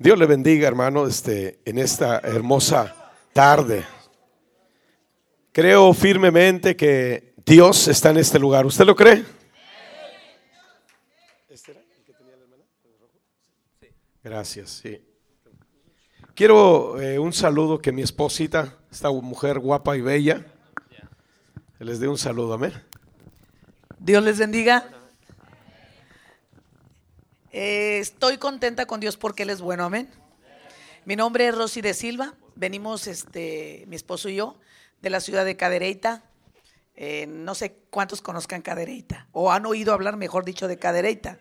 Dios le bendiga, hermano, este, en esta hermosa tarde. Creo firmemente que Dios está en este lugar. ¿Usted lo cree? Gracias, sí. Quiero eh, un saludo que mi esposita, esta mujer guapa y bella, les dé un saludo, amén. Dios les bendiga. Eh, estoy contenta con Dios porque Él es bueno, amén. Mi nombre es Rosy de Silva. Venimos, este, mi esposo y yo, de la ciudad de Cadereyta. Eh, no sé cuántos conozcan Cadereyta o han oído hablar, mejor dicho, de Cadereyta.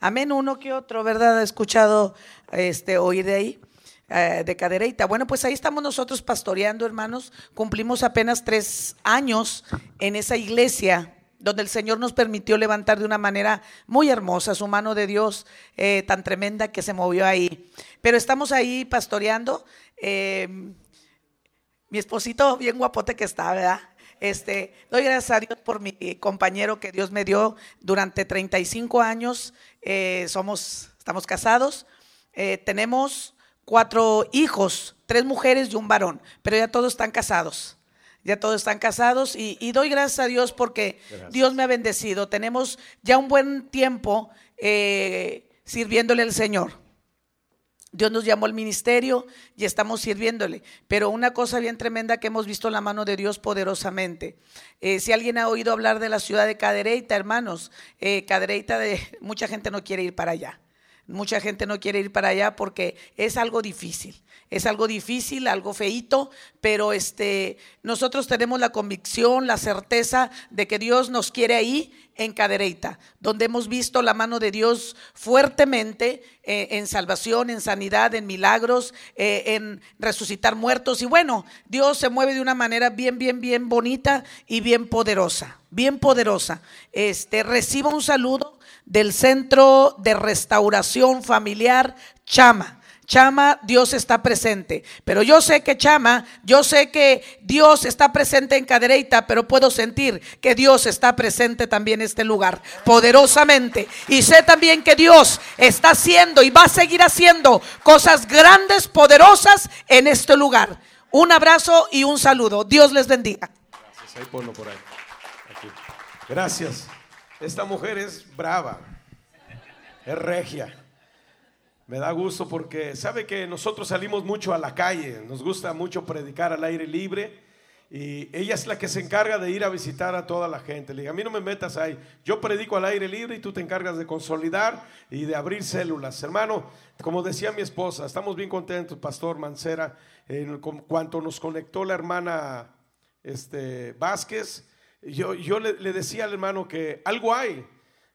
Amén, uno que otro, ¿verdad? He escuchado este, oír de ahí, eh, de Cadereyta. Bueno, pues ahí estamos nosotros pastoreando, hermanos. Cumplimos apenas tres años en esa iglesia donde el Señor nos permitió levantar de una manera muy hermosa su mano de Dios eh, tan tremenda que se movió ahí. Pero estamos ahí pastoreando. Eh, mi esposito bien guapote que está, ¿verdad? Este, doy gracias a Dios por mi compañero que Dios me dio durante 35 años. Eh, somos, estamos casados. tenemos cuatro hijos, tres mujeres y un varón, pero ya todos están casados ya todos están casados y, doy gracias a Dios porque Dios me ha bendecido. Tenemos ya un buen tiempo eh, sirviéndole al Señor. Dios nos llamó al ministerio y estamos sirviéndole. Pero una cosa bien tremenda que hemos visto la mano de Dios poderosamente. Eh, si alguien ha oído hablar de la ciudad de Cadereyta, hermanos, eh, Cadereyta, de, mucha gente no quiere ir para allá. Mucha gente no quiere ir para allá porque es algo difícil. Es algo difícil, algo feito, pero este, nosotros tenemos la convicción, la certeza de que Dios nos quiere ahí en Cadereyta, donde hemos visto la mano de Dios fuertemente eh, en salvación, en sanidad, en milagros, eh, en resucitar muertos. Y bueno, Dios se mueve de una manera bien, bien, bien bonita y bien poderosa, bien poderosa. Este, reciba un saludo del Centro de Restauración Familiar Chama. Chama, Dios está presente. Pero yo sé que Chama, yo sé que Dios está presente en Cadereyta, pero puedo sentir que Dios está presente también en este lugar, poderosamente. Y sé también que Dios está haciendo y va a seguir haciendo cosas grandes, poderosas en este lugar. Un abrazo y un saludo. Dios les bendiga. Gracias. Esta mujer es brava, es regia. Me da gusto porque sabe que nosotros salimos mucho a la calle, nos gusta mucho predicar al aire libre y ella es la que se encarga de ir a visitar a toda la gente. Le a mí no me metas ahí, yo predico al aire libre y tú te encargas de consolidar y de abrir células. Hermano, como decía mi esposa, estamos bien contentos, Pastor Mancera, en cuanto nos conectó la hermana este, Vázquez, yo, yo le, decía al hermano que algo hay.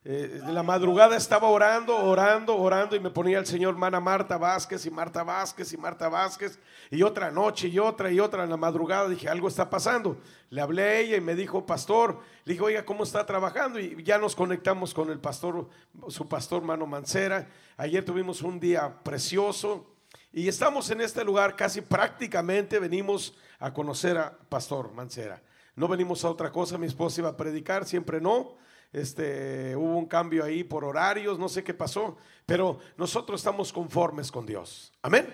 Eh, de la madrugada estaba orando, orando, orando y me ponía el Señor hermana Marta Vázquez y Marta Vázquez y Marta Vázquez y otra noche y otra y otra en la madrugada dije algo está pasando. Le hablé a ella y me dijo pastor, le dije oiga cómo está trabajando y ya nos conectamos con el pastor, su pastor Mano Mancera. Ayer tuvimos un día precioso y estamos en este lugar casi prácticamente venimos a conocer a pastor Mancera. No venimos a otra cosa, mi esposa iba a predicar, siempre no este, hubo un cambio ahí por horarios, no sé qué pasó, pero nosotros estamos conformes con Dios. Amén.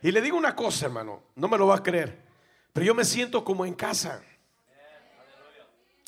Y le digo una cosa, hermano, no me lo va a creer, pero yo me siento como en casa.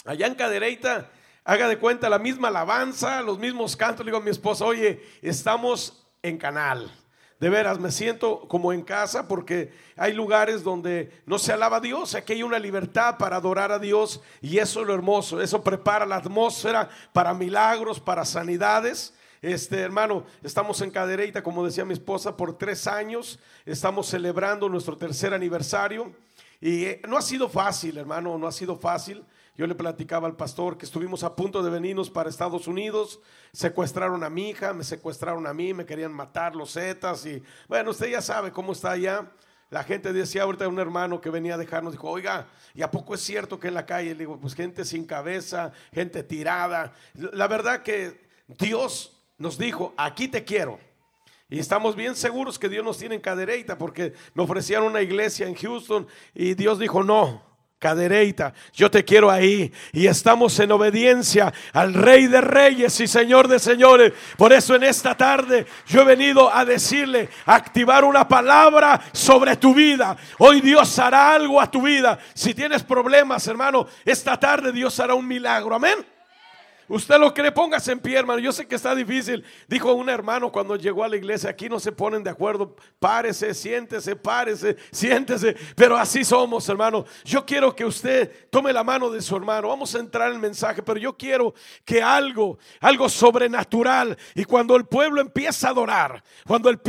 Allá en Cadereyta, haga de cuenta la misma alabanza, los mismos cantos. Le digo a mi esposa, oye, estamos en canal. De veras, me siento como en casa porque hay lugares donde no se alaba a Dios, aquí hay una libertad para adorar a Dios y eso es lo hermoso, eso prepara la atmósfera para milagros, para sanidades. Este hermano, estamos en Cadereyta, como decía mi esposa, por tres años, estamos celebrando nuestro tercer aniversario y eh, no ha sido fácil, hermano, no ha sido fácil. Yo le platicaba al pastor que estuvimos a punto de venirnos para Estados Unidos, secuestraron a mi hija, me secuestraron a mí, me querían matar los zetas y bueno, usted ya sabe cómo está allá. La gente decía ahorita un hermano que venía a dejarnos, dijo, oiga, ¿y a poco es cierto que en la calle? Le digo, pues gente sin cabeza, gente tirada. La verdad que Dios nos dijo, aquí te quiero. Y estamos bien seguros que Dios nos tiene en cadereita porque me ofrecieron una iglesia en Houston y Dios dijo, no, Cadereita. Yo te quiero ahí y estamos en obediencia al Rey de Reyes y Señor de Señores. Por eso en esta tarde yo he venido a decirle, activar una palabra sobre tu vida. Hoy Dios hará algo a tu vida. Si tienes problemas, hermano, esta tarde Dios hará un milagro. Amén. Usted lo cree, póngase en pie, hermano. Yo sé que está difícil. Dijo un hermano cuando llegó a la iglesia, aquí no se ponen de acuerdo. Párese, siéntese, párese, siéntese. Pero así somos, hermano. Yo quiero que usted tome la mano de su hermano. Vamos a entrar en el mensaje, pero yo quiero que algo, algo sobrenatural. Y cuando el pueblo empieza a adorar, cuando el,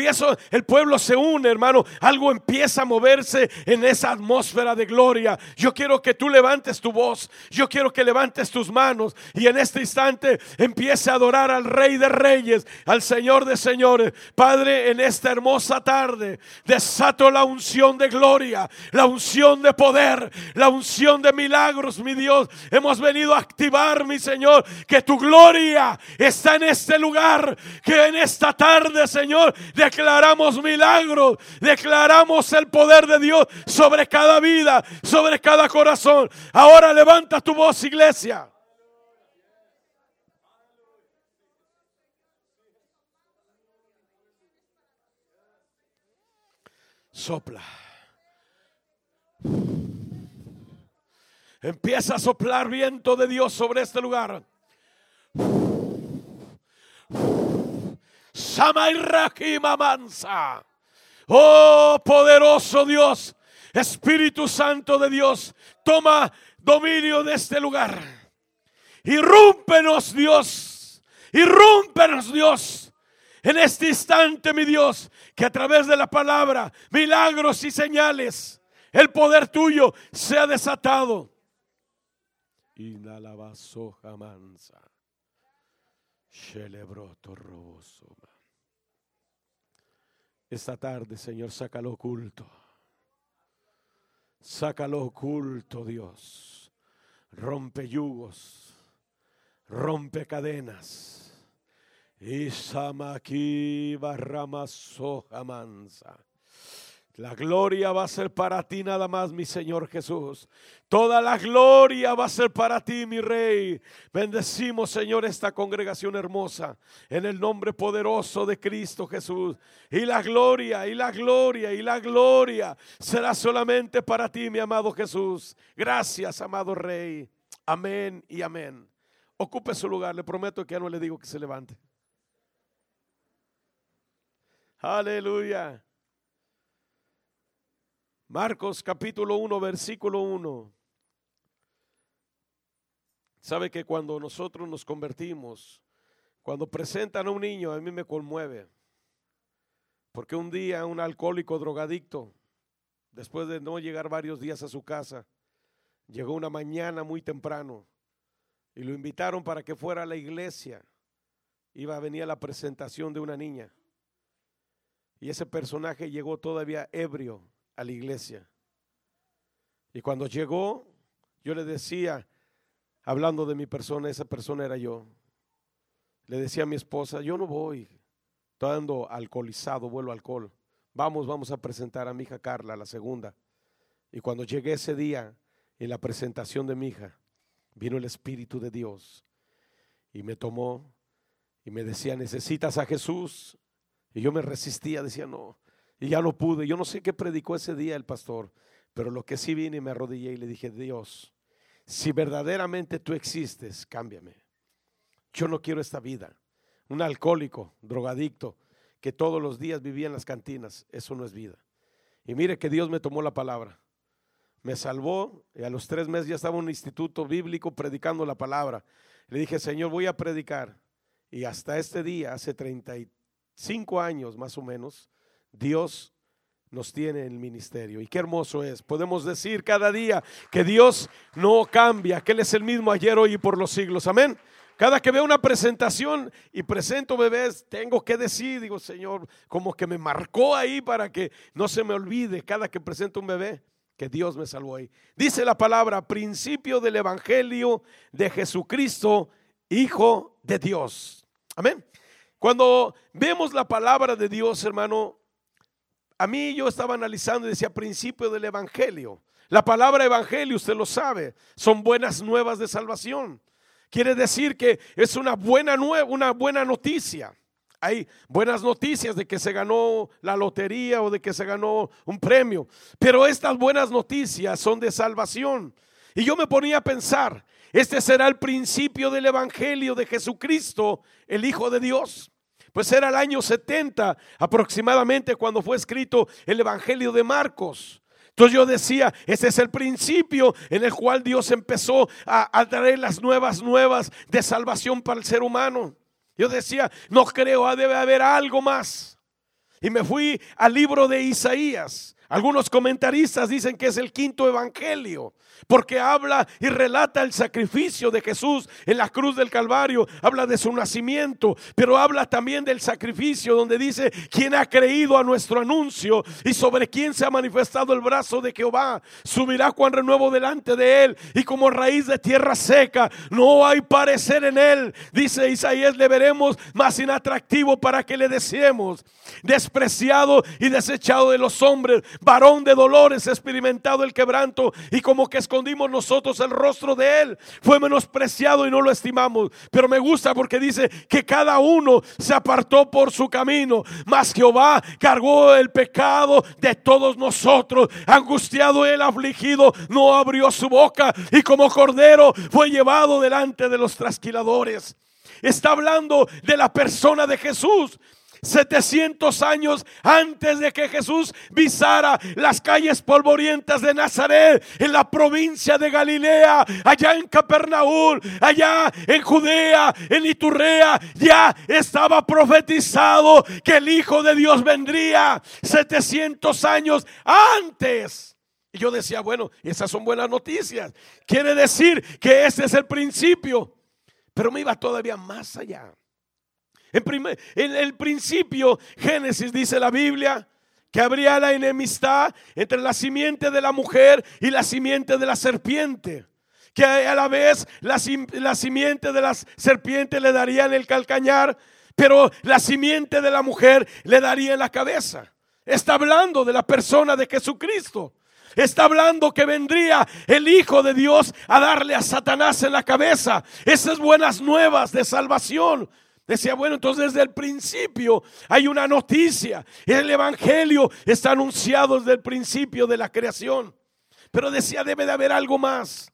el pueblo se une, hermano, algo empieza a moverse en esa atmósfera de gloria. Yo quiero que tú levantes tu voz. Yo quiero que levantes tus manos. Y en este instante empiece a adorar al Rey de Reyes, al Señor de Señores. Padre, en esta hermosa tarde desato la unción de gloria, la unción de poder, la unción de milagros, mi Dios. Hemos venido a activar, mi Señor, que tu gloria está en este lugar, que en esta tarde, Señor, declaramos milagros, declaramos el poder de Dios sobre cada vida, sobre cada corazón. Ahora levanta tu voz, iglesia. Sopla. Empieza a soplar viento de Dios sobre este lugar. Mansa. Oh poderoso Dios, Espíritu Santo de Dios, toma dominio de este lugar. Irrúmpenos Dios, irrúmpenos Dios. En este instante, mi Dios, que a través de la palabra, milagros y señales, el poder tuyo sea desatado. mansa. Esta tarde, Señor, sácalo oculto. Sácalo oculto, Dios. Rompe yugos. Rompe cadenas Isamaki mansa. La gloria va a ser para ti nada más, mi Señor Jesús. Toda la gloria va a ser para ti, mi Rey. Bendecimos, Señor, esta congregación hermosa en el nombre poderoso de Cristo Jesús. Y la gloria, y la gloria, y la gloria será solamente para ti, mi amado Jesús. Gracias, amado Rey. Amén y amén. Ocupe su lugar. Le prometo que ya no le digo que se levante. Aleluya. Marcos capítulo 1, versículo 1. Sabe que cuando nosotros nos convertimos, cuando presentan a un niño, a mí me conmueve. Porque un día un alcohólico drogadicto, después de no llegar varios días a su casa, llegó una mañana muy temprano y lo invitaron para que fuera a la iglesia. Iba a venir la presentación de una niña. Y ese personaje llegó todavía ebrio a la iglesia. Y cuando llegó, yo le decía, hablando de mi persona, esa persona era yo. Le decía a mi esposa, yo no voy, estoy ando alcoholizado, vuelo alcohol. Vamos, vamos a presentar a mi hija Carla, la segunda. Y cuando llegué ese día, en la presentación de mi hija, vino el Espíritu de Dios y me tomó y me decía, necesitas a Jesús. Y yo me resistía, decía, no, y ya no pude. Yo no sé qué predicó ese día el pastor, pero lo que sí vine y me arrodillé y le dije, Dios, si verdaderamente tú existes, cámbiame. Yo no quiero esta vida. Un alcohólico, drogadicto, que todos los días vivía en las cantinas, eso no es vida. Y mire que Dios me tomó la palabra. Me salvó y a los tres meses ya estaba en un instituto bíblico predicando la palabra. Le dije, Señor, voy a predicar. Y hasta este día, hace 33 cinco años más o menos, Dios nos tiene en el ministerio. Y qué hermoso es. Podemos decir cada día que Dios no cambia, que Él es el mismo ayer, hoy y por los siglos. Amén. Cada que veo una presentación y presento bebés, tengo que decir, digo, Señor, como que me marcó ahí para que no se me olvide cada que presento un bebé, que Dios me salvó ahí. Dice la palabra, principio del Evangelio de Jesucristo, Hijo de Dios. Amén. Cuando vemos la palabra de Dios, hermano, a mí yo estaba analizando y decía principio del Evangelio. La palabra Evangelio, usted lo sabe, son buenas nuevas de salvación. Quiere decir que es una buena, nueva, una buena noticia. Hay buenas noticias de que se ganó la lotería o de que se ganó un premio, pero estas buenas noticias son de salvación. Y yo me ponía a pensar, este será el principio del Evangelio de Jesucristo, el Hijo de Dios. Pues era el año 70 aproximadamente cuando fue escrito el Evangelio de Marcos. Entonces yo decía, ese es el principio en el cual Dios empezó a, traer las nuevas nuevas de salvación para el ser humano. Yo decía, no creo, debe haber algo más. Y me fui al libro de Isaías. Algunos comentaristas dicen que es el quinto evangelio porque habla y relata el sacrificio de Jesús en la cruz del Calvario, habla de su nacimiento, pero habla también del sacrificio donde dice, quien ha creído a nuestro anuncio y sobre quien se ha manifestado el brazo de Jehová, subirá cuan renuevo delante de él y como raíz de tierra seca, no hay parecer en él, dice Isaías, le veremos más inatractivo para que le deseemos, despreciado y desechado de los hombres, varón de dolores, experimentado el quebranto y como que escondimos nosotros el rostro de Él. Fue menospreciado y no lo estimamos. Pero me gusta porque dice que cada uno se apartó por su camino. Mas Jehová cargó el pecado de todos nosotros. Angustiado Él, afligido, no abrió su boca. Y como cordero fue llevado delante de los trasquiladores. Está hablando de la persona de Jesús. 700 años antes de que Jesús visara las calles polvorientas de Nazaret, en la provincia de Galilea, allá en Capernaum, allá en Judea, en Iturrea, ya estaba profetizado que el Hijo de Dios vendría 700 años antes. Y yo decía, bueno, esas son buenas noticias. Quiere decir que ese es el principio. Pero me iba todavía más allá. En, el principio, Génesis dice la Biblia, que habría la enemistad entre la simiente de la mujer y la simiente de la serpiente. Que a la vez la, simiente de la serpiente le daría en el calcañar, pero la simiente de la mujer le daría en la cabeza. Está hablando de la persona de Jesucristo. Está hablando que vendría el Hijo de Dios a darle a Satanás en la cabeza. Esas buenas nuevas de salvación. Decía, bueno, entonces desde el principio hay una noticia. El Evangelio está anunciado desde el principio de la creación. Pero decía, debe de haber algo más.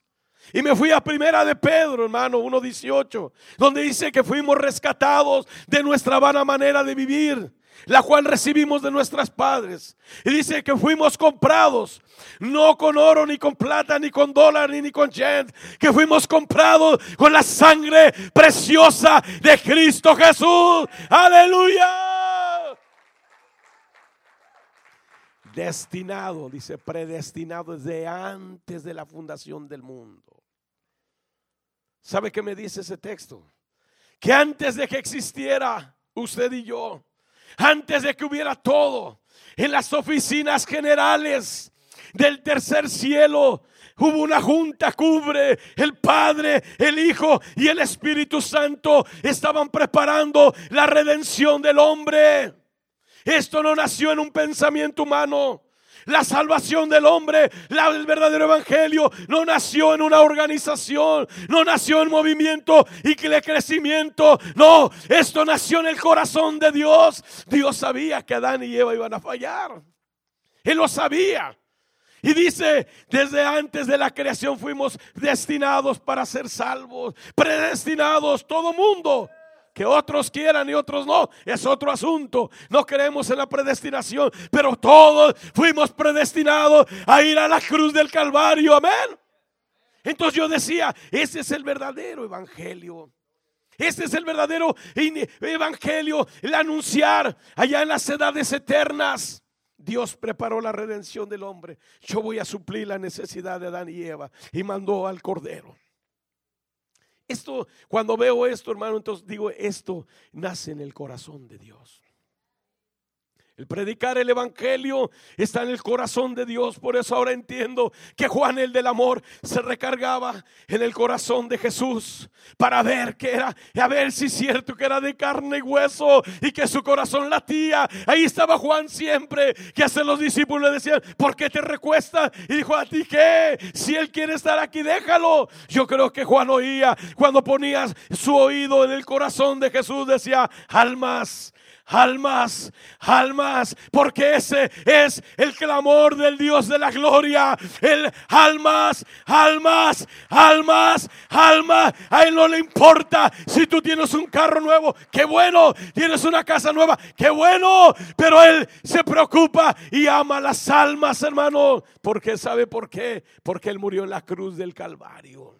Y me fui a primera de Pedro, hermano, 1.18, donde dice que fuimos rescatados de nuestra vana manera de vivir la cual recibimos de nuestros padres. Y dice que fuimos comprados, no con oro, ni con plata, ni con dólar, ni, con yen, que fuimos comprados con la sangre preciosa de Cristo Jesús. Aleluya. Destinado, dice, predestinado desde antes de la fundación del mundo. ¿Sabe qué me dice ese texto? Que antes de que existiera usted y yo, antes de que hubiera todo, en las oficinas generales del tercer cielo, hubo una junta cubre, el Padre, el Hijo y el Espíritu Santo estaban preparando la redención del hombre. Esto no nació en un pensamiento humano. La salvación del hombre, el verdadero evangelio, no nació en una organización, no nació en movimiento y que crecimiento. No, esto nació en el corazón de Dios. Dios sabía que Adán y Eva iban a fallar. Él lo sabía. Y dice, desde antes de la creación fuimos destinados para ser salvos, predestinados, todo mundo. Que otros quieran y otros no, es otro asunto. No creemos en la predestinación, pero todos fuimos predestinados a ir a la cruz del Calvario. Amén. Entonces yo decía, ese es el verdadero evangelio. Este es el verdadero evangelio, el anunciar allá en las edades eternas. Dios preparó la redención del hombre. Yo voy a suplir la necesidad de Adán y Eva y mandó al Cordero. Esto, cuando veo esto, hermano, entonces digo, esto nace en el corazón de Dios. El predicar el Evangelio está en el corazón de Dios. Por eso ahora entiendo que Juan el del amor se recargaba en el corazón de Jesús para ver que era, a ver si es cierto que era de carne y hueso y que su corazón latía. Ahí estaba Juan siempre, que hacen los discípulos le decían, ¿por qué te recuestas? Y dijo, ¿a ti qué? Si él quiere estar aquí, déjalo. Yo creo que Juan oía cuando ponías su oído en el corazón de Jesús, decía, almas almas, almas, porque ese es el clamor del Dios de la gloria. El almas, almas, almas, almas. A él no le importa si tú tienes un carro nuevo, qué bueno, tienes una casa nueva, qué bueno, pero él se preocupa y ama las almas, hermano, porque sabe por qué, porque él murió en la cruz del Calvario.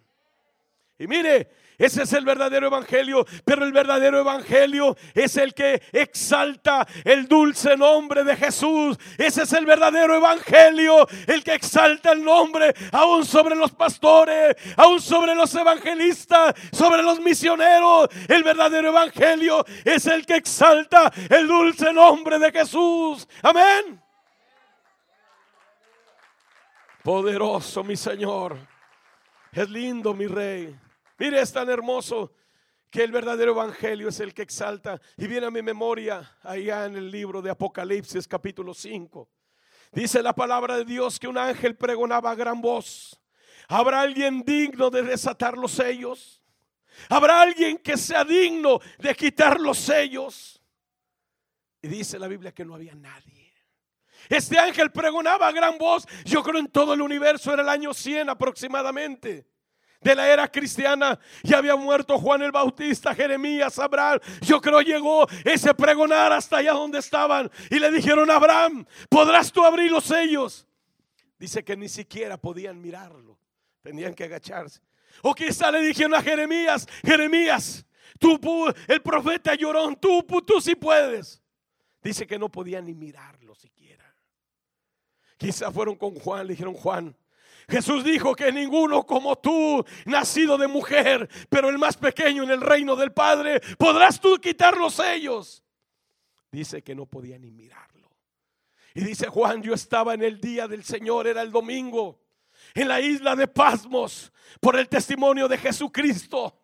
Y mire, ese es el verdadero evangelio, pero el verdadero evangelio es el que exalta el dulce nombre de Jesús. Ese es el verdadero evangelio, el que exalta el nombre aún sobre los pastores, aún sobre los evangelistas, sobre los misioneros. El verdadero evangelio es el que exalta el dulce nombre de Jesús. Amén. Poderoso mi Señor. Es lindo mi Rey. Mire, es tan hermoso que el verdadero evangelio es el que exalta. Y viene a mi memoria allá en el libro de Apocalipsis capítulo 5. Dice la palabra de Dios que un ángel pregonaba a gran voz. ¿Habrá alguien digno de desatar los sellos? ¿Habrá alguien que sea digno de quitar los sellos? Y dice la Biblia que no había nadie. Este ángel pregonaba a gran voz. Yo creo en todo el universo era el año 100 aproximadamente de la era cristiana. Ya había muerto Juan el Bautista, Jeremías, Abraham. Yo creo llegó ese pregonar hasta allá donde estaban. Y le dijeron Abraham, ¿podrás tú abrir los sellos? Dice que ni siquiera podían mirarlo. Tenían que agacharse. O quizá le dijeron a Jeremías, Jeremías, tú, el profeta llorón, tú, tú sí puedes. Dice que no podían ni mirarlo siquiera. Quizá fueron con Juan, le dijeron, Juan, Jesús dijo que ninguno como tú, nacido de mujer, pero el más pequeño en el reino del Padre, podrás tú quitar los sellos. Dice que no podía ni mirarlo. Y dice Juan, yo estaba en el día del Señor, era el domingo, en la isla de Pasmos, por el testimonio de Jesucristo.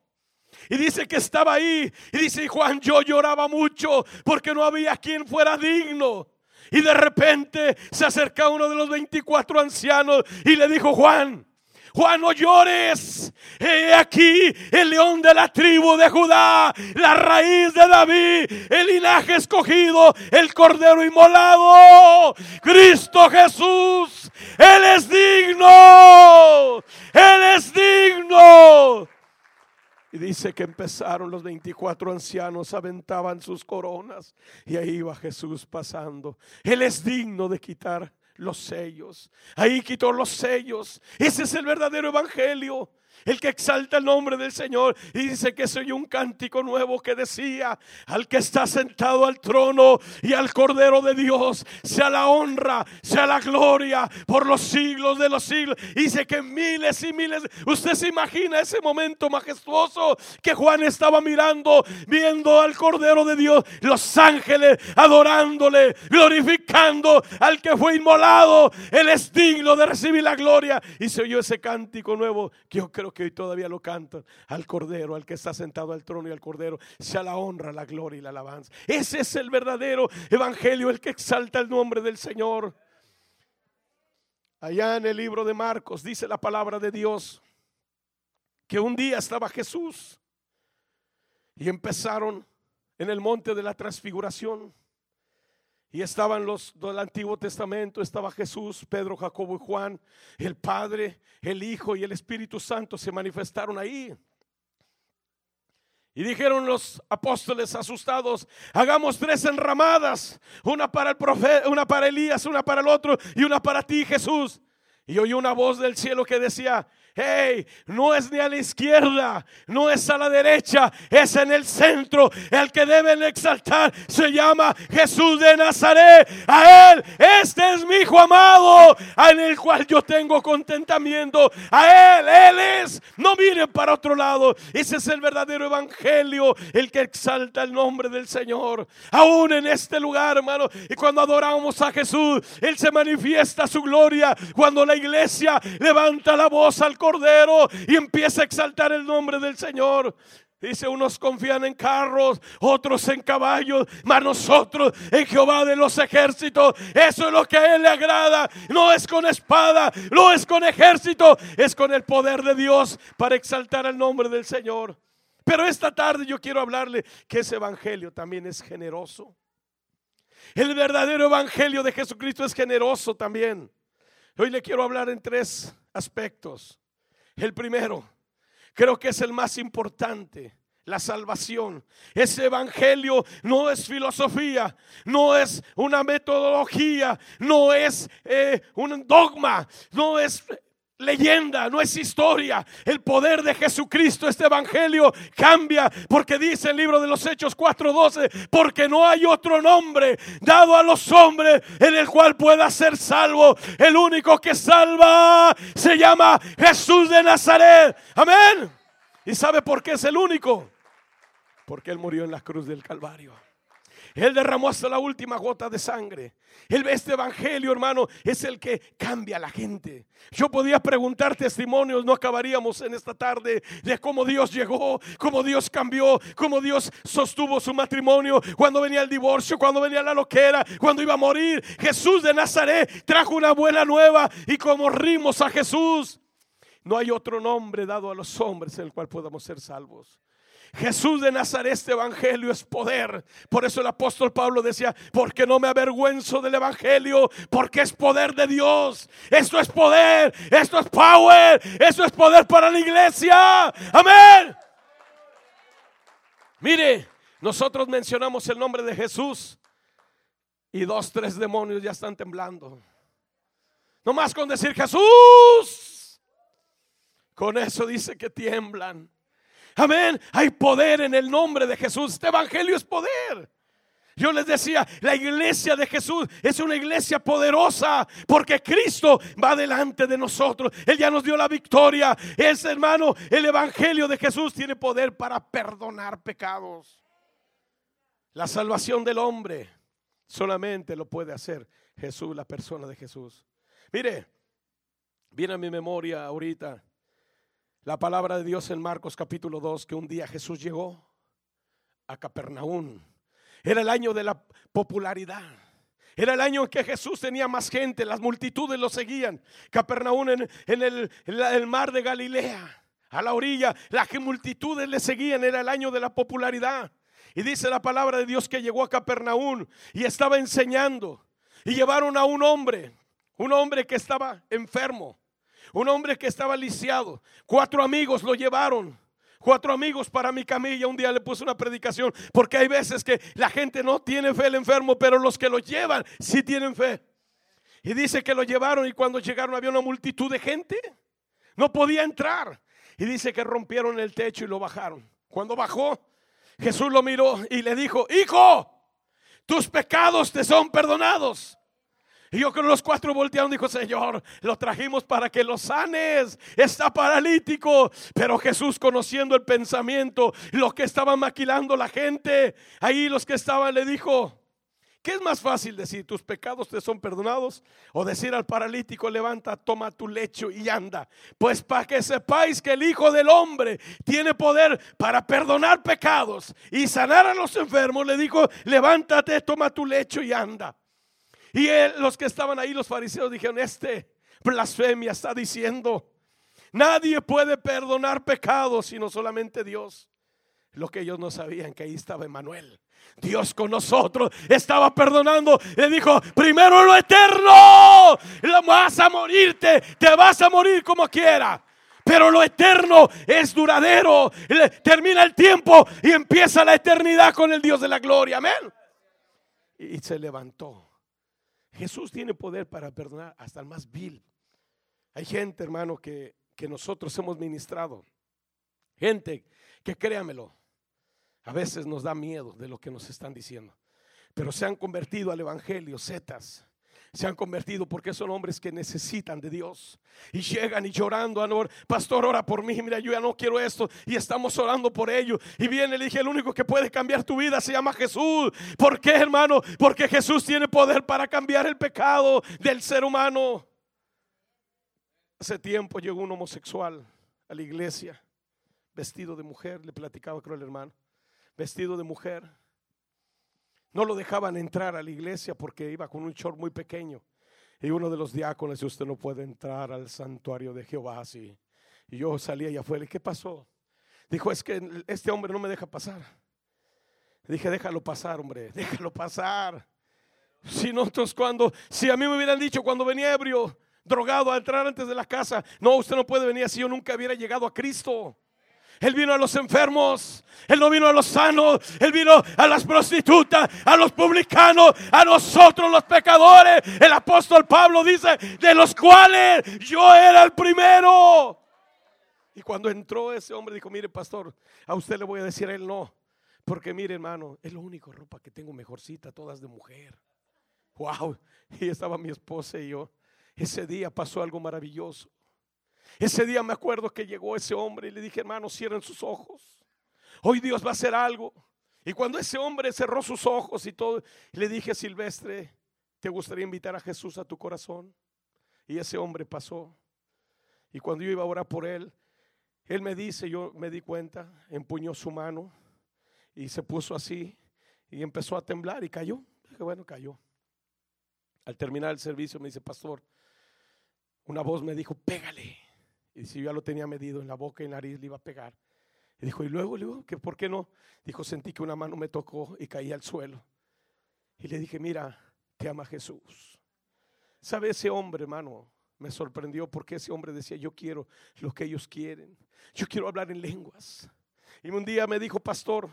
Y dice que estaba ahí. Y dice Juan, yo lloraba mucho porque no había quien fuera digno y de repente se acerca uno de los 24 ancianos y le dijo, Juan, Juan, no llores. He aquí el león de la tribu de Judá, la raíz de David, el linaje escogido, el cordero inmolado, Cristo Jesús. Él es digno. Él es digno. Y dice que empezaron los 24 ancianos, aventaban sus coronas y ahí iba Jesús pasando. Él es digno de quitar los sellos. Ahí quitó los sellos. Ese es el verdadero evangelio el que exalta el nombre del Señor. Y dice que soy un cántico nuevo que decía, al que está sentado al trono y al Cordero de Dios, sea la honra, sea la gloria por los siglos de los siglos. dice que miles y miles, usted se imagina ese momento majestuoso que Juan estaba mirando, viendo al Cordero de Dios, los ángeles adorándole, glorificando al que fue inmolado. Él es de recibir la gloria. Y se oyó ese cántico nuevo que creo que hoy todavía lo cantan, al Cordero, al que está sentado al trono y al Cordero, sea la honra, la gloria y la alabanza. Ese es el verdadero evangelio, el que exalta el nombre del Señor. Allá en el libro de Marcos dice la palabra de Dios que un día estaba Jesús y empezaron en el monte de la transfiguración. Y estaban los del Antiguo Testamento, estaba Jesús, Pedro, Jacobo y Juan, el Padre, el Hijo y el Espíritu Santo se manifestaron ahí. Y dijeron los apóstoles asustados, hagamos tres enramadas, una para el profeta, una para Elías, una para el otro y una para ti, Jesús. Y oí una voz del cielo que decía, Hey, no es ni a la izquierda, no es a la derecha, es en el centro. El que deben exaltar se llama Jesús de Nazaret. A Él, este es mi Hijo amado, en el cual yo tengo contentamiento. A Él, Él es. No miren para otro lado. Ese es el verdadero evangelio, el que exalta el nombre del Señor. Aún en este lugar, hermano, y cuando adoramos a Jesús, Él se manifiesta su gloria. Cuando la iglesia levanta la voz al Y empieza a exaltar el nombre del Señor. Dice, unos confían en carros, otros en caballos, mas nosotros en Jehová de los ejércitos. Eso es lo que a Él le agrada. No es con espada, no es con ejército, es con el poder de Dios para exaltar el nombre del Señor. Pero esta tarde yo quiero hablarle que ese evangelio también es generoso. El verdadero evangelio de Jesucristo es generoso también. Hoy le quiero hablar en tres aspectos. El primero, creo que es el más importante, la salvación. Ese evangelio no es filosofía, no es una metodología, no es eh, un dogma, no es leyenda, no es historia. El poder de Jesucristo, este evangelio cambia porque dice el libro de los Hechos 4:12, porque no hay otro nombre dado a los hombres en el cual pueda ser salvo. El único que salva se llama Jesús de Nazaret. Amén. ¿Y sabe por qué es el único? Porque Él murió en la cruz del Calvario. Él derramó hasta la última gota de sangre. Él, este evangelio, hermano, es el que cambia a la gente. Yo podía preguntar testimonios, no acabaríamos en esta tarde de cómo Dios llegó, cómo Dios cambió, cómo Dios sostuvo su matrimonio, cuando venía el divorcio, cuando venía la loquera, cuando iba a morir. Jesús de Nazaret trajo una buena nueva y como rimos a Jesús. No hay otro nombre dado a los hombres en el cual podamos ser salvos. Jesús de Nazaret, este evangelio es poder. Por eso el apóstol Pablo decía, porque no me avergüenzo del evangelio, porque es poder de Dios. Esto es poder, esto es power, esto es poder para la iglesia. Amén. Mire, nosotros mencionamos el nombre de Jesús y dos, tres demonios ya están temblando. No más con decir Jesús. Con eso dice que tiemblan. Amén. Hay poder en el nombre de Jesús. Este evangelio es poder. Yo les decía, la iglesia de Jesús es una iglesia poderosa porque Cristo va delante de nosotros. Él ya nos dio la victoria. Es hermano, el evangelio de Jesús tiene poder para perdonar pecados. La salvación del hombre solamente lo puede hacer Jesús, la persona de Jesús. Mire, viene a mi memoria ahorita la palabra de Dios en Marcos capítulo 2, que un día Jesús llegó a Capernaum. Era el año de la popularidad. Era el año en que Jesús tenía más gente, las multitudes lo seguían. Capernaum en, el, el, mar de Galilea, a la orilla, las multitudes le seguían, era el año de la popularidad. Y dice la palabra de Dios que llegó a Capernaum y estaba enseñando. Y llevaron a un hombre, un hombre que estaba enfermo. Un hombre que estaba lisiado. Cuatro amigos lo llevaron. Cuatro amigos para mi camilla. Un día le puse una predicación. Porque hay veces que la gente no tiene fe el enfermo, pero los que lo llevan sí tienen fe. Y dice que lo llevaron y cuando llegaron había una multitud de gente. No podía entrar. Y dice que rompieron el techo y lo bajaron. Cuando bajó, Jesús lo miró y le dijo, hijo, tus pecados te son perdonados. Y yo con los cuatro voltearon dijo, Señor, lo trajimos para que lo sanes. Está paralítico. Pero Jesús conociendo el pensamiento, lo que estaba maquilando la gente, ahí los que estaban le dijo, ¿qué es más fácil decir, tus pecados te son perdonados? O decir al paralítico, levanta, toma tu lecho y anda. Pues para que sepáis que el Hijo del Hombre tiene poder para perdonar pecados y sanar a los enfermos, le dijo, levántate, toma tu lecho y anda. Y los que estaban ahí, los fariseos, dijeron, este blasfemia está diciendo, nadie puede perdonar pecados sino solamente Dios. Lo que ellos no sabían, que ahí estaba Emanuel. Dios con nosotros estaba perdonando. Le dijo, primero lo eterno, vas a morirte, te vas a morir como quiera. Pero lo eterno es duradero. Termina el tiempo y empieza la eternidad con el Dios de la gloria. Amén. Y se levantó Jesús tiene poder para perdonar hasta el más vil. Hay gente, hermano, que, que nosotros hemos ministrado. Gente que créamelo, a veces nos da miedo de lo que nos están diciendo, pero se han convertido al Evangelio, setas se han convertido porque son hombres que necesitan de Dios. Y llegan y llorando, pastor, ora por mí, mira, yo ya no quiero esto. Y estamos orando por ello. Y viene, le dije, el único que puede cambiar tu vida se llama Jesús. ¿Por qué, hermano? Porque Jesús tiene poder para cambiar el pecado del ser humano. Hace tiempo llegó un homosexual a la iglesia, vestido de mujer, le platicaba creo el hermano, vestido de mujer no lo dejaban entrar a la iglesia porque iba con un short muy pequeño. Y uno de los diáconos dice, usted no puede entrar al santuario de Jehová así. Y yo salía allá afuera. ¿Y qué pasó? Dijo, es que este hombre no me deja pasar. Dije, déjalo pasar, hombre, déjalo pasar. Si no, entonces cuando, si a mí me hubieran dicho cuando venía ebrio, drogado a entrar antes de la casa, no, usted no puede venir así, yo nunca hubiera llegado a Cristo. Él vino a los enfermos. Él no vino a los sanos. Él vino a las prostitutas, a los publicanos, a nosotros los pecadores. El apóstol Pablo dice, de los cuales yo era el primero. Y cuando entró ese hombre dijo, mire pastor, a usted le voy a decir a él no. Porque mire hermano, es lo único ropa que tengo mejorcita, todas de mujer. Wow. Y estaba mi esposa y yo. Ese día pasó algo maravilloso. Ese día me acuerdo que llegó ese hombre y le dije, hermano, cierren sus ojos. Hoy Dios va a hacer algo. Y cuando ese hombre cerró sus ojos y todo, le dije, Silvestre, ¿te gustaría invitar a Jesús a tu corazón? Y ese hombre pasó. Y cuando yo iba a orar por él, él me dice, yo me di cuenta, empuñó su mano y se puso así y empezó a temblar y cayó. Dije, bueno, cayó. Al terminar el servicio me dice, pastor, una voz me dijo, pégale. Y si yo ya lo tenía medido en la boca y nariz, le iba a pegar. Y dijo, y luego, le digo, ¿por qué no? Dijo, sentí que una mano me tocó y caí al suelo. Y le dije, mira, te ama Jesús. ¿Sabe ese hombre, hermano? Me sorprendió porque ese hombre decía, yo quiero lo que ellos quieren. Yo quiero hablar en lenguas. Y un día me dijo, pastor,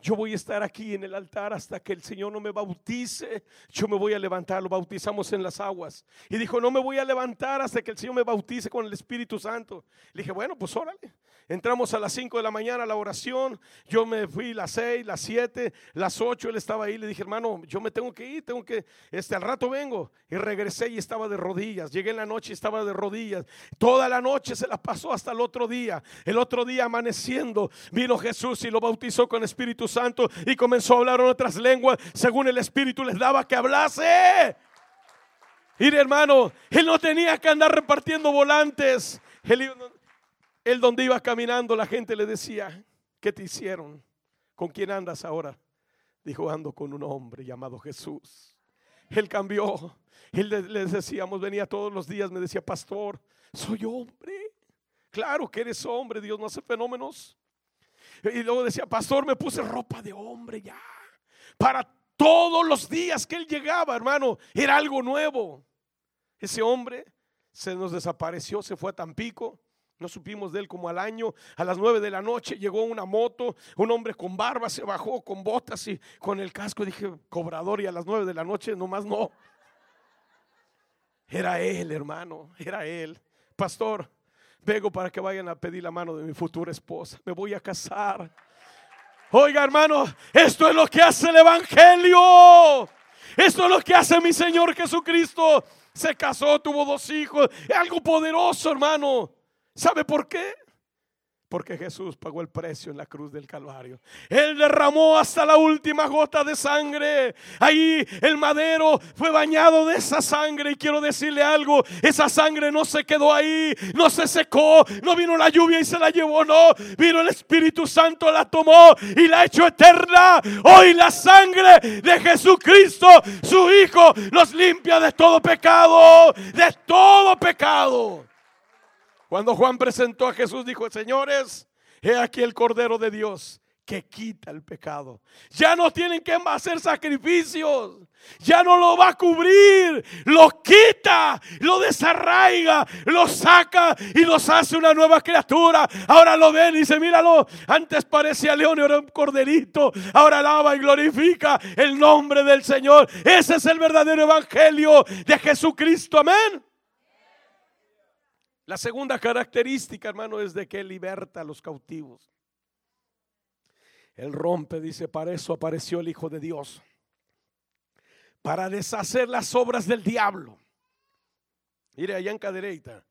yo voy a estar aquí en el altar hasta que el Señor no me bautice. Yo me voy a levantar, lo bautizamos en las aguas. Y dijo, no me voy a levantar hasta que el Señor me bautice con el Espíritu Santo. Le dije, bueno, pues órale. Entramos a las 5 de la mañana a la oración. Yo me fui las 6, las 7, las 8. Él estaba ahí. Le dije, hermano, yo me tengo que ir, tengo que, este, al rato vengo. Y regresé y estaba de rodillas. Llegué en la noche y estaba de rodillas. Toda la noche se la pasó hasta el otro día. El otro día amaneciendo, vino Jesús y lo bautizó con Espíritu Santo y comenzó a hablar en otras lenguas según el Espíritu les daba que hablase. Mire hermano, él no tenía que andar repartiendo volantes. Él, donde iba caminando la gente le decía, ¿qué te hicieron? ¿Con quién andas ahora? Dijo, ando con un hombre llamado Jesús. Él cambió. Él les decíamos, venía todos los días, me decía, pastor, soy hombre. Claro que eres hombre, Dios no hace fenómenos. Y luego decía, pastor, me puse ropa de hombre ya. Para todos los días que él llegaba, hermano, era algo nuevo. Ese hombre se nos desapareció, se fue a Tampico. No supimos de él como al año. A las nueve de la noche llegó una moto, un hombre con barba se bajó con botas y con el casco. Dije, cobrador, y a las nueve de la noche nomás no. Era él, hermano, era él. Pastor, Vengo para que vayan a pedir la mano de mi futura esposa. Me voy a casar. Oiga, hermano, esto es lo que hace el Evangelio. Esto es lo que hace mi Señor Jesucristo. Se casó, tuvo dos hijos. Es algo poderoso, hermano. ¿Sabe por qué? Porque Jesús pagó el precio en la cruz del Calvario. Él derramó hasta la última gota de sangre. Ahí el madero fue bañado de esa sangre. Y quiero decirle algo, esa sangre no se quedó ahí, no se secó, no vino la lluvia y se la llevó, no. Vino el Espíritu Santo, la tomó y la hecho eterna. Hoy la sangre de Jesucristo, su Hijo, nos limpia de todo pecado, de todo pecado. Cuando Juan presentó a Jesús, dijo, señores, he aquí el Cordero de Dios que quita el pecado. Ya no tienen que hacer sacrificios. Ya no lo va a cubrir. Lo quita, lo desarraiga, lo saca y los hace una nueva criatura. Ahora lo ven y dice, míralo. Antes parecía león y ahora un corderito. Ahora alaba y glorifica el nombre del Señor. Ese es el verdadero evangelio de Jesucristo. Amén. La segunda característica, hermano, es de que liberta a los cautivos. Él rompe, dice, para eso apareció el Hijo de Dios. Para deshacer las obras del diablo. Mire, allá en Cadereyta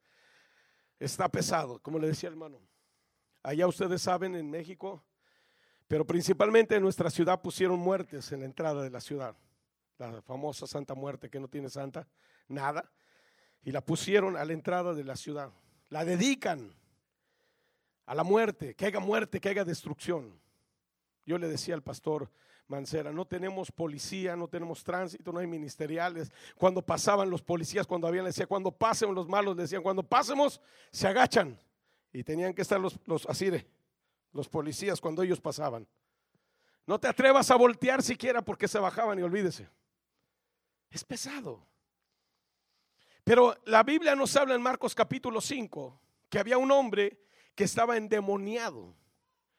está pesado, como le decía hermano. Allá ustedes saben, en México, pero principalmente en nuestra ciudad pusieron muertes en la entrada de la ciudad. La famosa Santa Muerte que no tiene santa, nada. Y la pusieron a la entrada de la ciudad. La dedican a la muerte, que haya muerte, que haya destrucción. Yo le decía al pastor Mancera, no tenemos policía, no tenemos tránsito, no hay ministeriales. Cuando pasaban los policías, cuando habían, le decía, cuando pasen los malos, decían, cuando pasemos, se agachan. Y tenían que estar los, los así de, los policías cuando ellos pasaban. No te atrevas a voltear siquiera porque se bajaban y olvídese. Es pesado. Pero la Biblia nos habla en Marcos capítulo 5 que había un hombre que estaba endemoniado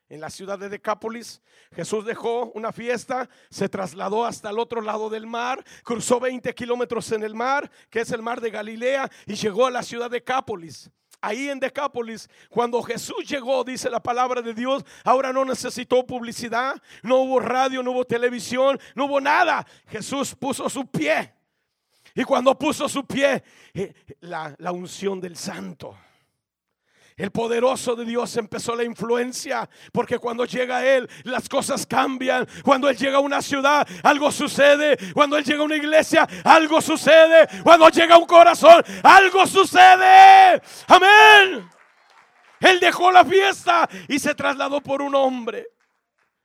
en la ciudad de Decápolis. Jesús dejó una fiesta, se trasladó hasta el otro lado del mar, cruzó 20 kilómetros en el mar, que es el mar de Galilea, y llegó a la ciudad de Decápolis. Ahí en Decápolis, cuando Jesús llegó, dice la palabra de Dios, ahora no necesitó publicidad, no hubo radio, no hubo televisión, no hubo nada. Jesús puso su pie. Y cuando puso su pie, eh, la, la unción del santo el poderoso de Dios empezó la influencia, porque cuando llega Él, las cosas cambian. Cuando Él llega a una ciudad, algo sucede. Cuando Él llega a una iglesia, algo sucede. Cuando llega a un corazón, algo sucede. Amén. Él dejó la fiesta y se trasladó por un hombre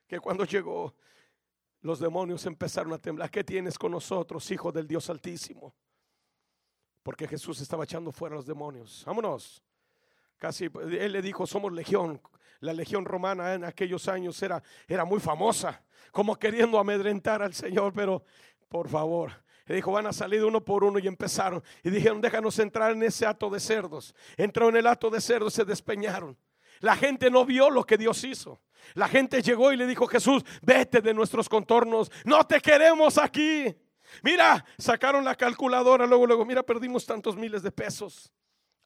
que cuando llegó, los demonios empezaron a temblar. ¿Qué tienes con nosotros, hijo del Dios Altísimo? Porque Jesús estaba echando fuera a los demonios. Vámonos. Casi, él le dijo, somos legión. La legión romana en aquellos años era, era muy famosa, como queriendo amedrentar al Señor, pero por favor, le dijo, van a salir uno por uno y empezaron. Y dijeron, déjanos entrar en ese hato de cerdos. Entró en el hato de cerdos, se despeñaron. La gente no vio lo que Dios hizo. La gente llegó y le dijo, Jesús, vete de nuestros contornos, no te queremos aquí. Mira, sacaron la calculadora, luego, luego, mira, perdimos tantos miles de pesos.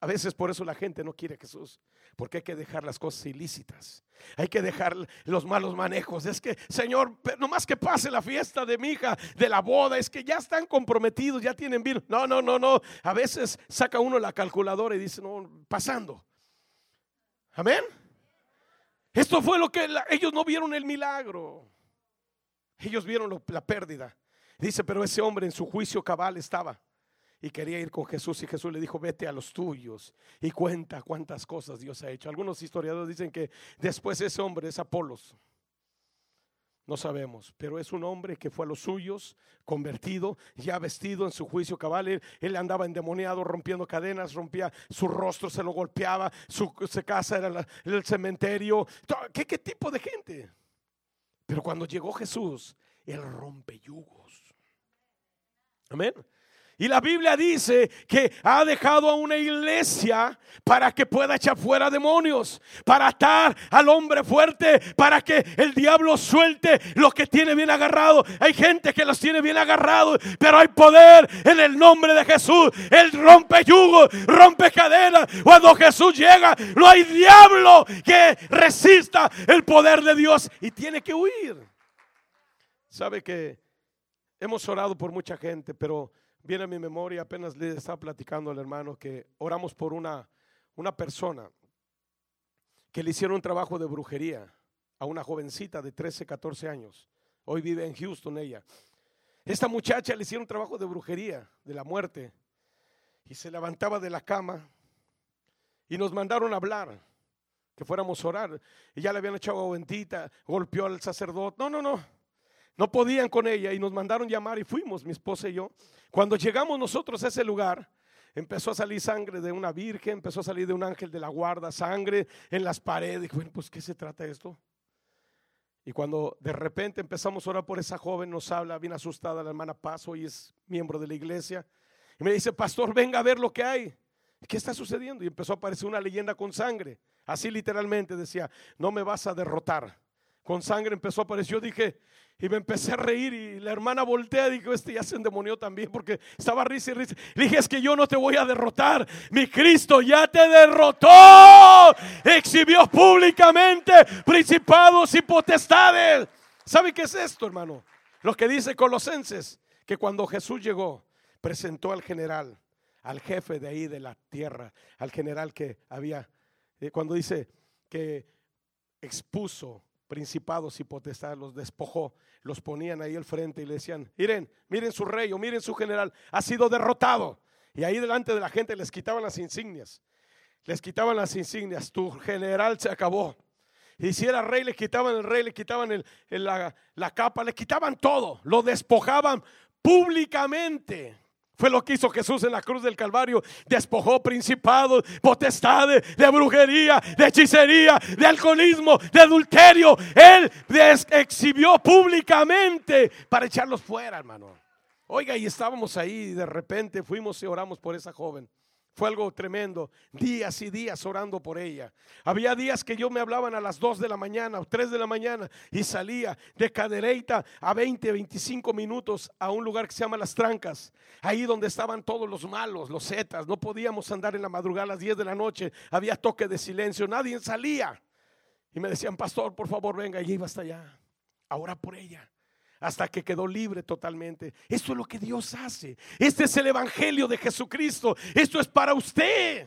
A veces por eso la gente no quiere a Jesús, porque hay que dejar las cosas ilícitas, hay que dejar los malos manejos. Es que, Señor, no más que pase la fiesta de mi hija, de la boda, es que ya están comprometidos, ya tienen virus. No, no, no, no. A veces saca uno la calculadora y dice, no, pasando. Amén. Esto fue lo que ellos no vieron el milagro, ellos vieron la pérdida. Dice, pero ese hombre en su juicio cabal estaba y quería ir con Jesús y Jesús le dijo, vete a los tuyos y cuenta cuántas cosas Dios ha hecho. Algunos historiadores dicen que después ese hombre es Apolos. No sabemos, pero es un hombre que fue a los suyos, convertido, ya vestido en su juicio cabal. Él, andaba endemoniado, rompiendo cadenas, rompía su rostro, se lo golpeaba, su, casa era el cementerio. ¿Qué, ¿Qué tipo de gente? Pero cuando llegó Jesús, él rompe yugos. Amén. Y la Biblia dice que ha dejado a una iglesia para que pueda echar fuera demonios, para atar al hombre fuerte, para que el diablo suelte lo que tiene bien agarrado. Hay gente que los tiene bien agarrados, pero hay poder en el nombre de Jesús. Él rompe yugo, rompe cadenas. Cuando Jesús llega, no hay diablo que resista el poder de Dios y tiene que huir. Sabe que hemos orado por mucha gente, pero viene a mi memoria, apenas le estaba platicando al hermano que oramos por una, una persona que le hicieron un trabajo de brujería a una jovencita de 13, 14 años. Hoy vive en Houston ella. Esta muchacha le hicieron un trabajo de brujería, de la muerte, y se levantaba de la cama y nos mandaron a hablar, que fuéramos a orar. Y ya le habían echado bendita, golpeó al sacerdote. No, no, no. No podían con ella y nos mandaron llamar y fuimos, mi esposa y yo. Cuando llegamos nosotros a ese lugar, empezó a salir sangre de una virgen, empezó a salir de un ángel de la guarda, sangre en las paredes. Y bueno, pues ¿qué se trata esto? Y cuando de repente empezamos a orar por esa joven, nos habla bien asustada la hermana Paz, hoy es miembro de la iglesia, y me dice, pastor, venga a ver lo que hay. ¿Qué está sucediendo? Y empezó a aparecer una leyenda con sangre. Así literalmente decía, no me vas a derrotar con sangre empezó a aparecer. Yo dije, y me empecé a reír y la hermana voltea y dijo, este ya se endemonió también porque estaba risa y risa. Dije, es que yo no te voy a derrotar. Mi Cristo ya te derrotó. Exhibió públicamente principados y potestades. ¿Sabe qué es esto, hermano? Lo que dice Colosenses, que cuando Jesús llegó, presentó al general, al jefe de ahí de la tierra, al general que había, eh, cuando dice que expuso principados y potestades, los despojó, los ponían ahí al frente y le decían, miren, miren su rey o miren su general, ha sido derrotado. Y ahí delante de la gente les quitaban las insignias, les quitaban las insignias, tu general se acabó. Y si era rey, le quitaban el rey, le quitaban la, la capa, le quitaban todo, lo despojaban públicamente. Fue lo que hizo Jesús en la cruz del Calvario. Despojó principados, potestades, de brujería, de hechicería, de alcoholismo, de adulterio. Él exhibió públicamente para echarlos fuera, hermano. Oiga, y estábamos ahí y de repente fuimos y oramos por esa joven. Fue algo tremendo. Días y días orando por ella. Había días que yo me hablaban a las 2 de la mañana o 3 de la mañana y salía de Cadereyta a 20, 25 minutos a un lugar que se llama Las Trancas. Ahí donde estaban todos los malos, los zetas. No podíamos andar en la madrugada a las 10 de la noche. Había toque de silencio. Nadie salía. Y me decían, pastor, por favor, venga. Y iba hasta allá. Ahora por ella hasta que quedó libre totalmente. Esto es lo que Dios hace. Este es el Evangelio de Jesucristo. Esto es para usted.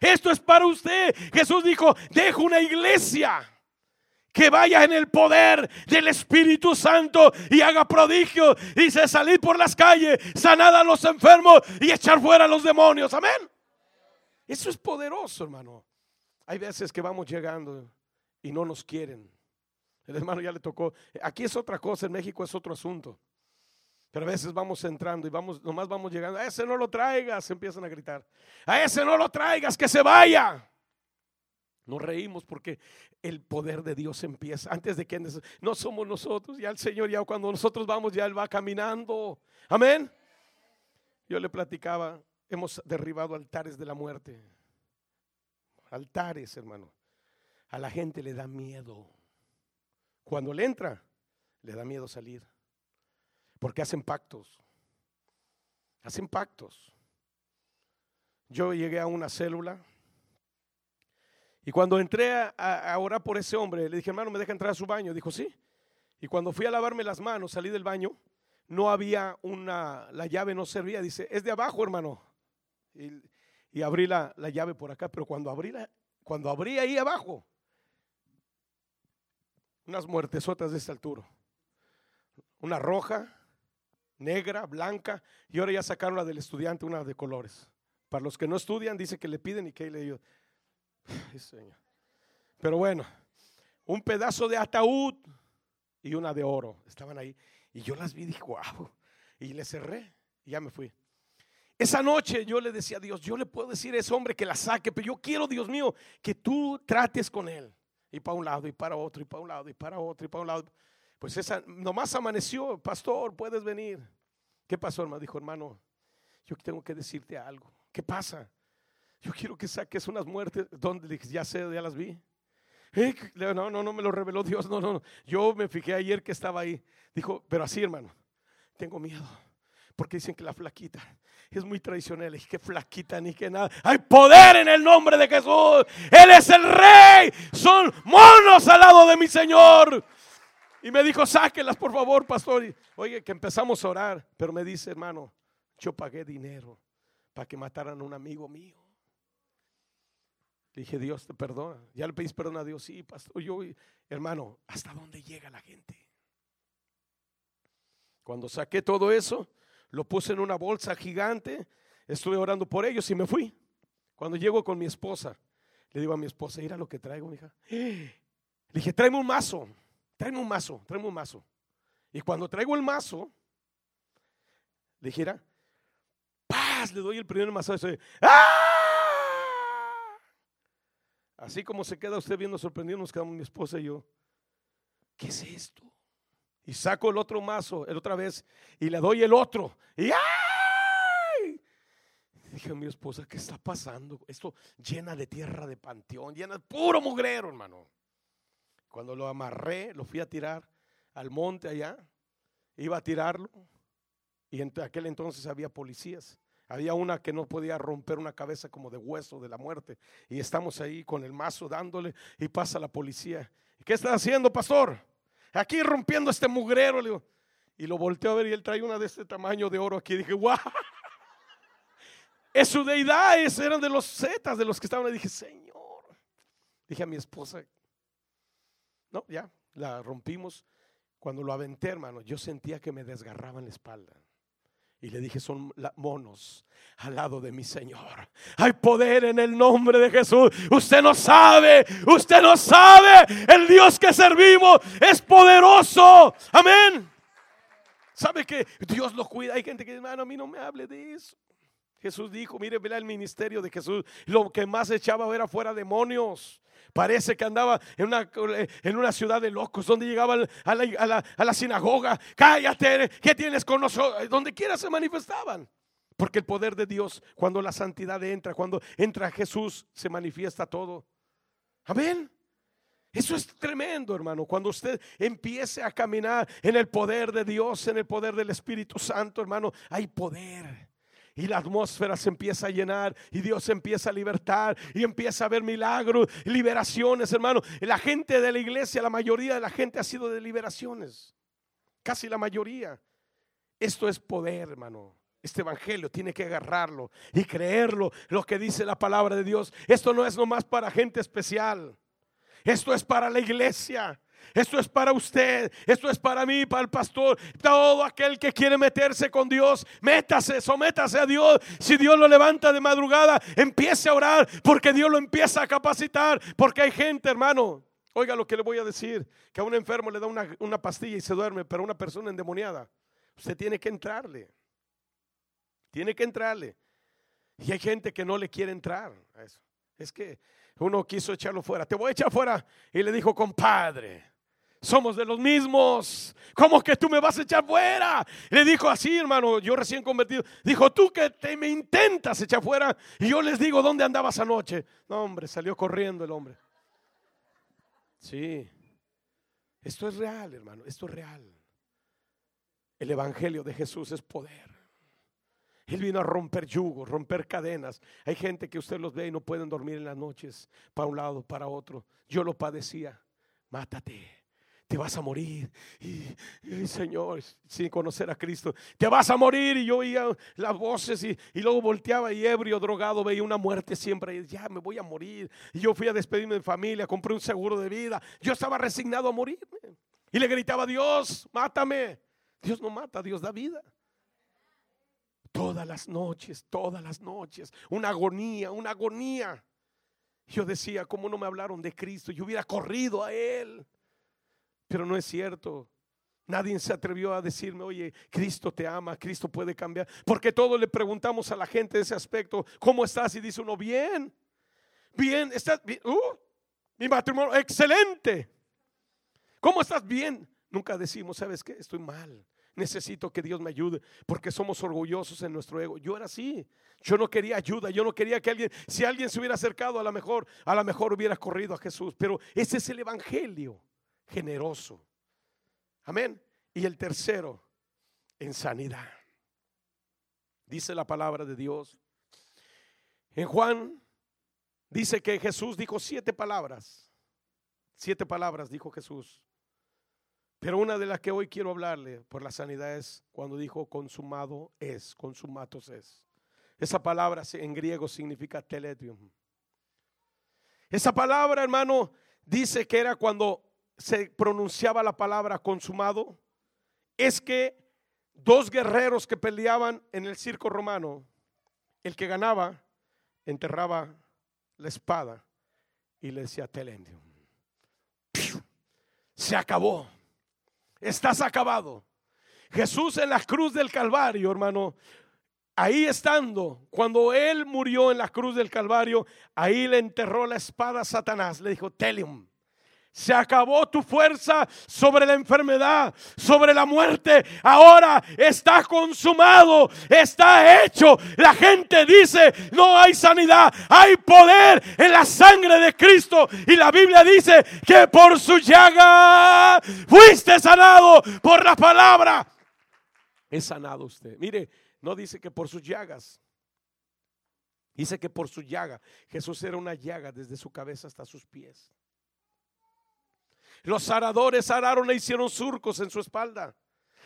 Esto es para usted. Jesús dijo, dejo una iglesia que vaya en el poder del Espíritu Santo y haga prodigio. Dice, salir por las calles, sanar a los enfermos y echar fuera a los demonios. Amén. Eso es poderoso, hermano. Hay veces que vamos llegando y no nos quieren. El hermano ya le tocó. Aquí es otra cosa, en México es otro asunto. Pero a veces vamos entrando y vamos, nomás vamos llegando. A ese no lo traigas, empiezan a gritar. A ese no lo traigas, que se vaya. Nos reímos porque el poder de Dios empieza antes de que no somos nosotros, ya el Señor ya cuando nosotros vamos ya él va caminando. Amén. Yo le platicaba, hemos derribado altares de la muerte. Altares, hermano. A la gente le da miedo. Cuando le entra, le da miedo salir. Porque hacen pactos. Hacen pactos. Yo llegué a una célula y cuando entré a, orar por ese hombre, le dije, hermano, ¿me deja entrar a su baño? Dijo, sí. Y cuando fui a lavarme las manos, salí del baño, no había una, la llave no servía. Dice, es de abajo, hermano. Y, abrí la, la, llave por acá, pero cuando abrí, la, cuando abrí ahí abajo, unas muertesotas de esta altura. Una roja, negra, blanca, y ahora ya sacaron la del estudiante, una de colores. Para los que no estudian, dice que le piden y que le digo, Pero bueno, un pedazo de ataúd y una de oro. Estaban ahí. Y yo las vi y dije, wow. Y le cerré y ya me fui. Esa noche yo le decía a Dios, yo le puedo decir a ese hombre que la saque, pero yo quiero, Dios mío, que tú trates con él y para un lado y para otro y para un lado y para otro y para un lado. Pues esa nomás amaneció, pastor, puedes venir. ¿Qué pasó, hermano? Dijo, hermano, yo tengo que decirte algo. ¿Qué pasa? Yo quiero que saques unas muertes. ¿Dónde? dije, ya sé, ya las vi. Eh, no, no, no me lo reveló Dios. No, no, no. Yo me fijé ayer que estaba ahí. Dijo, pero así, hermano, tengo miedo. Porque dicen que la flaquita es muy tradicional. Y que flaquita ni que nada. Hay poder en el nombre de Jesús. Él es el rey. Son monos al lado de mi Señor. Y me dijo, sáquelas por favor, pastor. Y, oye, que empezamos a orar. Pero me dice, hermano, yo pagué dinero para que mataran a un amigo mío. Dije, Dios te perdona. Ya le pedís perdón a Dios. Sí, pastor. Yo, hermano, ¿hasta dónde llega la gente? Cuando saqué todo eso, lo puse en una bolsa gigante, estuve orando por ellos y me fui. Cuando llego con mi esposa, le digo a mi esposa, mira lo que traigo, hija. Le dije, tráeme un mazo, tráeme un mazo, tráeme un mazo. Y cuando traigo el mazo, le dijera, paz, le doy el primer mazo. ¡Ah! Así como se queda usted viendo sorprendido, nos quedamos mi esposa y yo. ¿Qué es esto? Y saco el otro mazo, el otra vez, y le doy el otro. Y ¡ay! Dije a mi esposa, ¿qué está pasando? Esto llena de tierra de panteón, llena de puro mugrero, hermano. Cuando lo amarré, lo fui a tirar al monte allá, iba a tirarlo y en aquel entonces había policías. Había una que no podía romper una cabeza como de hueso de la muerte. Y estamos ahí con el mazo dándole y pasa la policía. ¿Qué está haciendo, pastor? Aquí rompiendo este mugrero. Le digo, y lo volteó a ver y él trae una de este tamaño de oro aquí. dije, guau. Es su deidad, eran de los zetas, de los que estaban. Y dije, Señor. Dije a mi esposa, no, ya, la rompimos. Cuando lo aventé, hermano, yo sentía que me desgarraban la espalda. Y le dije, son monos al lado de mi Señor. Hay poder en el nombre de Jesús. Usted no sabe, usted no sabe. El Dios que servimos es poderoso. Amén. ¿Sabe que Dios lo cuida? Hay gente que dice, hermano, a mí no me hable de eso. Jesús dijo, mire, vea el ministerio de Jesús. Lo que más echaba era fuera demonios. Parece que andaba en una, en una ciudad de locos, donde llegaba a la, a la sinagoga. Cállate, ¿qué tienes con nosotros? Donde quiera se manifestaban. Porque el poder de Dios, cuando la santidad entra, cuando entra Jesús, se manifiesta todo. Amén. Eso es tremendo, hermano. Cuando usted empiece a caminar en el poder de Dios, en el poder del Espíritu Santo, hermano, hay poder. Y la atmósfera se empieza a llenar y Dios empieza a libertar y empieza a ver milagros, liberaciones, hermano. La gente de la iglesia, la mayoría de la gente ha sido de liberaciones. Casi la mayoría. Esto es poder, hermano. Este evangelio tiene que agarrarlo y creerlo, lo que dice la palabra de Dios. Esto no es nomás para gente especial. Esto es para la iglesia. Esto es para usted, esto es para mí, para el pastor, todo aquel que quiere meterse con Dios, métase, sométase a Dios. Si Dios lo levanta de madrugada, empiece a orar, porque Dios lo empieza a capacitar, porque hay gente, hermano. Oiga lo que le voy a decir, que a un enfermo le da una, una pastilla y se duerme, pero a una persona endemoniada, usted tiene que entrarle. Tiene que entrarle. Y hay gente que no le quiere entrar. Es que uno quiso echarlo fuera. Te voy a echar fuera. Y le dijo, compadre, somos de los mismos. ¿Cómo que tú me vas a echar fuera? Le dijo así, hermano, yo recién convertido. Dijo, tú que te me intentas echar fuera. Y yo les digo, ¿dónde andabas anoche? No, hombre, salió corriendo el hombre. Sí. Esto es real, hermano. Esto es real. El Evangelio de Jesús es poder. Él vino a romper yugos, romper cadenas. Hay gente que usted los ve y no pueden dormir en las noches, para un lado, para otro. Yo lo padecía. Mátate, te vas a morir. Y, Señor, sin conocer a Cristo, te vas a morir. Y yo oía las voces y, y, luego volteaba y ebrio, drogado, veía una muerte siempre. Y ya me voy a morir. Y yo fui a despedirme de familia, compré un seguro de vida. Yo estaba resignado a morirme. Y le gritaba, Dios, mátame. Dios no mata, Dios da vida. Todas las noches, todas las noches, una agonía, una agonía. Yo decía, ¿cómo no me hablaron de Cristo? Yo hubiera corrido a Él. Pero no es cierto. Nadie se atrevió a decirme, oye, Cristo te ama, Cristo puede cambiar. Porque todos le preguntamos a la gente ese aspecto, ¿cómo estás? Y dice uno, bien, bien, estás bien. Uh, mi matrimonio, excelente. ¿Cómo estás? Bien. Nunca decimos, ¿sabes qué? Estoy mal necesito que Dios me ayude porque somos orgullosos en nuestro ego. Yo era así. Yo no quería ayuda, yo no quería que alguien, si alguien se hubiera acercado, a lo mejor, a lo mejor hubiera corrido a Jesús. Pero ese es el evangelio generoso. Amén. Y el tercero, en sanidad. Dice la palabra de Dios. En Juan dice que Jesús dijo siete palabras. Siete palabras dijo Jesús. Pero una de las que hoy quiero hablarle por la sanidad es cuando dijo consumado es, consumatos es. Esa palabra en griego significa teletrium. Esa palabra, hermano, dice que era cuando se pronunciaba la palabra consumado. Es que dos guerreros que peleaban en el circo romano, el que ganaba enterraba la espada y le decía teletrium. Se acabó estás acabado. Jesús en la cruz del Calvario, hermano, ahí estando, cuando él murió en la cruz del Calvario, ahí le enterró la espada a Satanás. Le dijo, Telium, Se acabó tu fuerza sobre la enfermedad, sobre la muerte. Ahora está consumado, está hecho. La gente dice, no hay sanidad, hay poder en la sangre de Cristo. Y la Biblia dice que por su llaga fuiste sanado por la palabra. Es sanado usted. Mire, no dice que por sus llagas. Dice que por su llaga. Jesús era una llaga desde su cabeza hasta sus pies. Los aradores araron e hicieron surcos en su espalda.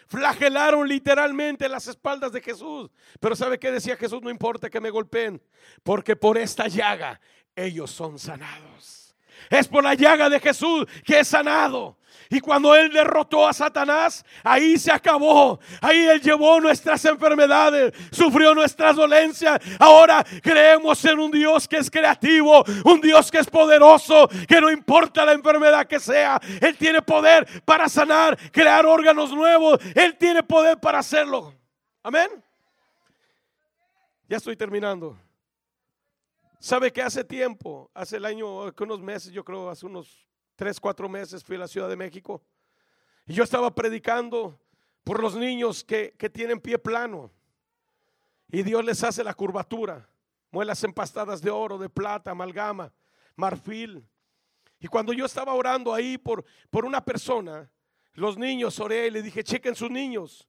Flagelaron literalmente las espaldas de Jesús. Pero ¿sabe qué decía Jesús? No importa que me golpeen, porque por esta llaga ellos son sanados. Es por la llaga de Jesús que es sanado. Y cuando Él derrotó a Satanás, ahí se acabó. Ahí Él llevó nuestras enfermedades, sufrió nuestras dolencias. Ahora creemos en un Dios que es creativo, un Dios que es poderoso, que no importa la enfermedad que sea, Él tiene poder para sanar, crear órganos nuevos. Él tiene poder para hacerlo. Amén. Ya estoy terminando. ¿Sabe que hace tiempo, hace el año, unos meses, yo creo, hace unos tres, cuatro meses fui a la Ciudad de México y yo estaba predicando por los niños que, tienen pie plano y Dios les hace la curvatura, muelas empastadas de oro, de plata, amalgama, marfil. Y cuando yo estaba orando ahí por, por una persona, los niños oré y le dije, chequen sus niños.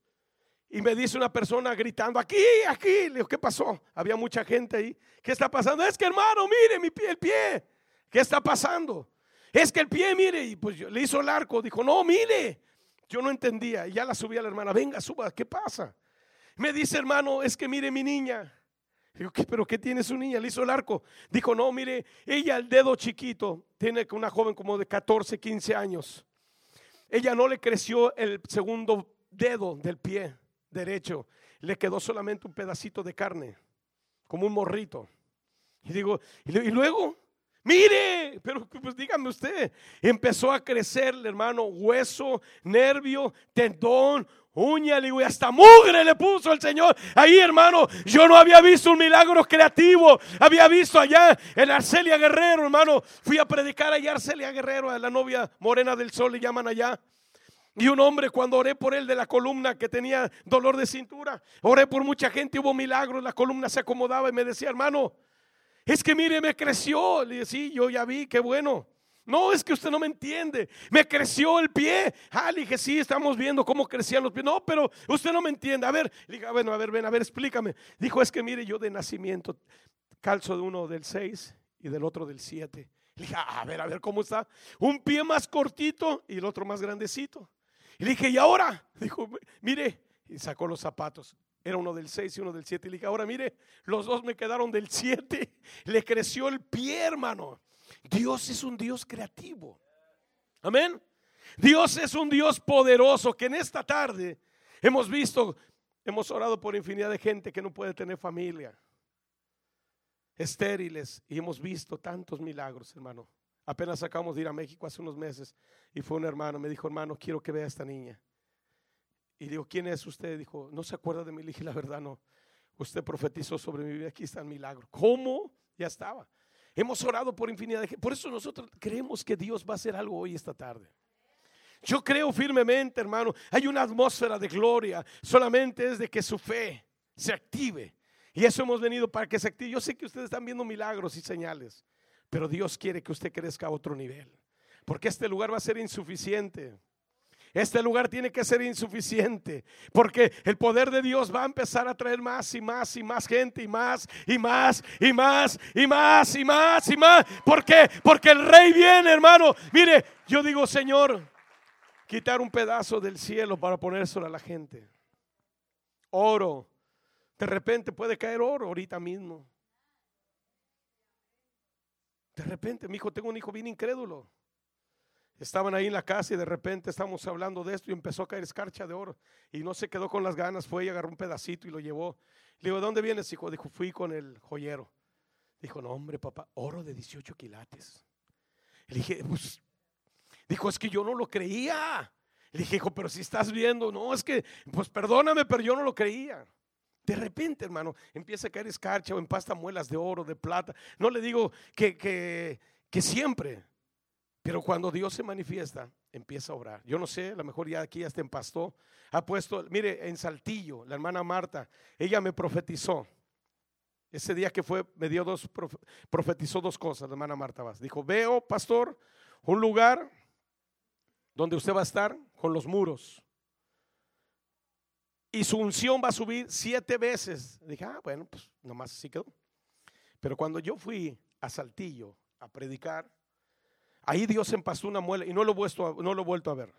Y me dice una persona gritando, aquí, aquí. Le digo, ¿qué pasó? Había mucha gente ahí. ¿Qué está pasando? Es que hermano, mire mi pie, el pie. ¿Qué está pasando? Es que el pie, mire, y pues le hizo el arco, dijo, no, mire. Yo no entendía, y ya la subí a la hermana, venga, suba, ¿qué pasa? Me dice, hermano, es que mire mi niña. Digo, ¿qué, ¿pero qué tiene su niña? Le hizo el arco. Dijo, no, mire, ella el dedo chiquito, tiene una joven como de 14, 15 años. Ella no le creció el segundo dedo del pie derecho, le quedó solamente un pedacito de carne, como un morrito. Y digo, y luego, Mire, pero pues dígame usted, empezó a crecer, hermano, hueso, nervio, tendón, uña, y hasta mugre le puso el Señor. Ahí, hermano, yo no había visto un milagro creativo. Había visto allá en Arcelia Guerrero, hermano. Fui a predicar allá Arcelia Guerrero, a la novia morena del sol, le llaman allá. Y un hombre, cuando oré por él de la columna que tenía dolor de cintura, oré por mucha gente, hubo milagros, la columna se acomodaba y me decía, hermano, es que mire, me creció. Le dije, sí, yo ya vi, qué bueno. No, es que usted no me entiende. Me creció el pie. Ah, le dije, sí, estamos viendo cómo crecían los pies. No, pero usted no me entiende. A ver, le dije, bueno, a ver, ven, a ver, explícame. Dijo, es que mire, yo de nacimiento calzo de uno del 6 y del otro del 7. Le dije, a ver, a ver, ¿cómo está? Un pie más cortito y el otro más grandecito. Y le dije, ¿y ahora? Dijo, mire, y sacó los zapatos. Era uno del 6 y uno del 7. Y le dije, ahora mire, los dos me quedaron del 7. Le creció el pie, hermano. Dios es un Dios creativo. Amén. Dios es un Dios poderoso que en esta tarde hemos visto, hemos orado por infinidad de gente que no puede tener familia, estériles, y hemos visto tantos milagros, hermano. Apenas acabamos de ir a México hace unos meses y fue un hermano, me dijo, hermano, quiero que vea a esta niña. Y digo, ¿quién es usted? Dijo, no se acuerda de mí. Le dije, la verdad no. Usted profetizó sobre mi vida. Aquí está el milagro. ¿Cómo? Ya estaba. Hemos orado por infinidad de gente. Por eso nosotros creemos que Dios va a hacer algo hoy esta tarde. Yo creo firmemente, hermano. Hay una atmósfera de gloria. Solamente es de que su fe se active. Y eso hemos venido para que se active. Yo sé que ustedes están viendo milagros y señales. Pero Dios quiere que usted crezca a otro nivel. Porque este lugar va a ser insuficiente. Este lugar tiene que ser insuficiente porque el poder de Dios va a empezar a traer más y más y más gente y más y más y más y más y más y más. ¿Por qué? Porque el rey viene, hermano. Mire, yo digo, Señor, quitar un pedazo del cielo para ponérselo a la gente. Oro. De repente puede caer oro ahorita mismo. De repente, mi hijo, tengo un hijo bien incrédulo. Estaban ahí en la casa y de repente estamos hablando de esto y empezó a caer escarcha de oro. Y no se quedó con las ganas, fue y agarró un pedacito y lo llevó. Le digo, ¿de dónde vienes, hijo? Dijo, fui con el joyero. Dijo, no, hombre, papá, oro de 18 quilates. Le dije, pues, dijo, es que yo no lo creía. Le dije, hijo, pero si estás viendo, no, es que, pues perdóname, pero yo no lo creía. De repente, hermano, empieza a caer escarcha o empasta muelas de oro, de plata. No le digo que, que, que siempre, Pero cuando Dios se manifiesta, empieza a orar. Yo no sé, a lo mejor ya aquí hasta empastó. Ha puesto, mire, en Saltillo, la hermana Marta, ella me profetizó. Ese día que fue, me dio dos, profetizó dos cosas, la hermana Marta Vaz. Dijo, veo, pastor, un lugar donde usted va a estar con los muros. Y su unción va a subir siete veces. Dije, ah, bueno, pues nomás así quedó. Pero cuando yo fui a Saltillo a predicar, ahí Dios empastó una muela y no lo, he vuelto no lo he vuelto a ver.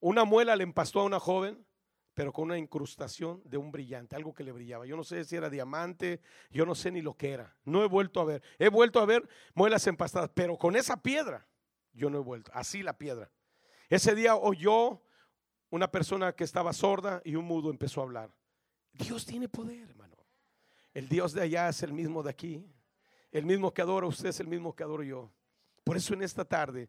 Una muela le empastó a una joven, pero con una incrustación de un brillante, algo que le brillaba. Yo no sé si era diamante, yo no sé ni lo que era. No he vuelto a ver. He vuelto a ver muelas empastadas, pero con esa piedra yo no he vuelto. Así la piedra. Ese día oyó una persona que estaba sorda y un mudo empezó a hablar. Dios tiene poder, hermano. El Dios de allá es el mismo de aquí. El mismo que adora usted es el mismo que adoro yo. Por eso en esta tarde,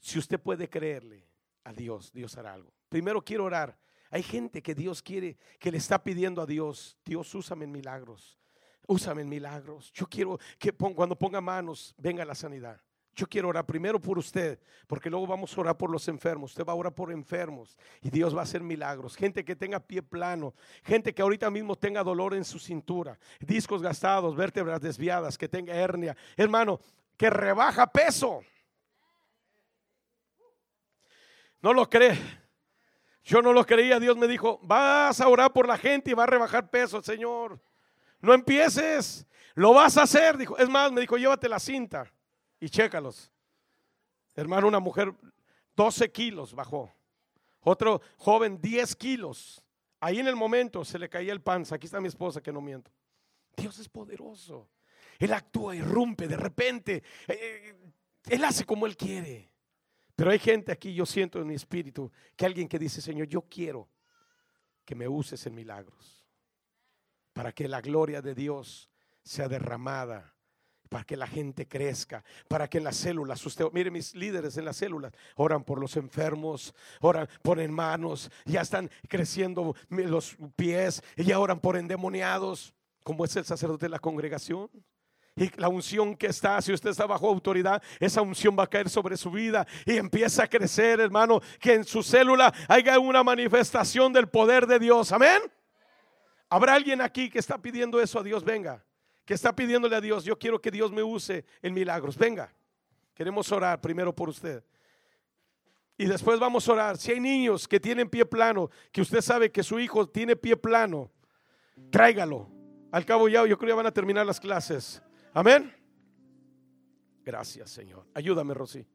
si usted puede creerle a Dios, Dios hará algo. Primero quiero orar. Hay gente que Dios quiere, que le está pidiendo a Dios, Dios, úsame en milagros. Úsame en milagros. Yo quiero que cuando ponga manos venga la sanidad. Yo quiero orar primero por usted, porque luego vamos a orar por los enfermos. Usted va a orar por enfermos y Dios va a hacer milagros. Gente que tenga pie plano, gente que ahorita mismo tenga dolor en su cintura, discos gastados, vértebras desviadas, que tenga hernia. Hermano, que rebaja peso. No lo cree. Yo no lo creía. Dios me dijo, vas a orar por la gente y va a rebajar peso, Señor. No empieces. Lo vas a hacer. Dijo, es más, me dijo, llévate la cinta y chécalos. Hermano, una mujer 12 kilos bajó. Otro joven 10 kilos. Ahí en el momento se le caía el panza. Aquí está mi esposa que no miento. Dios es poderoso. Él actúa, irrumpe de repente. Eh, él hace como Él quiere. Pero hay gente aquí, yo siento en mi espíritu, que alguien que dice, Señor, yo quiero que me uses en milagros. Para que la gloria de Dios sea derramada para que la gente crezca, para que las células, usted, mire mis líderes en las células, oran por los enfermos, oran, ponen manos, ya están creciendo los pies, y ya oran por endemoniados, como es el sacerdote de la congregación. Y la unción que está, si usted está bajo autoridad, esa unción va a caer sobre su vida y empieza a crecer, hermano, que en su célula haya una manifestación del poder de Dios. Amén. ¿Habrá alguien aquí que está pidiendo eso a Dios? Venga está pidiéndole a Dios, yo quiero que Dios me use en milagros. Venga, queremos orar primero por usted. Y después vamos a orar. Si hay niños que tienen pie plano, que usted sabe que su hijo tiene pie plano, tráigalo. Al cabo ya, yo creo que van a terminar las clases. Amén. Gracias, Señor. Ayúdame, Rosy.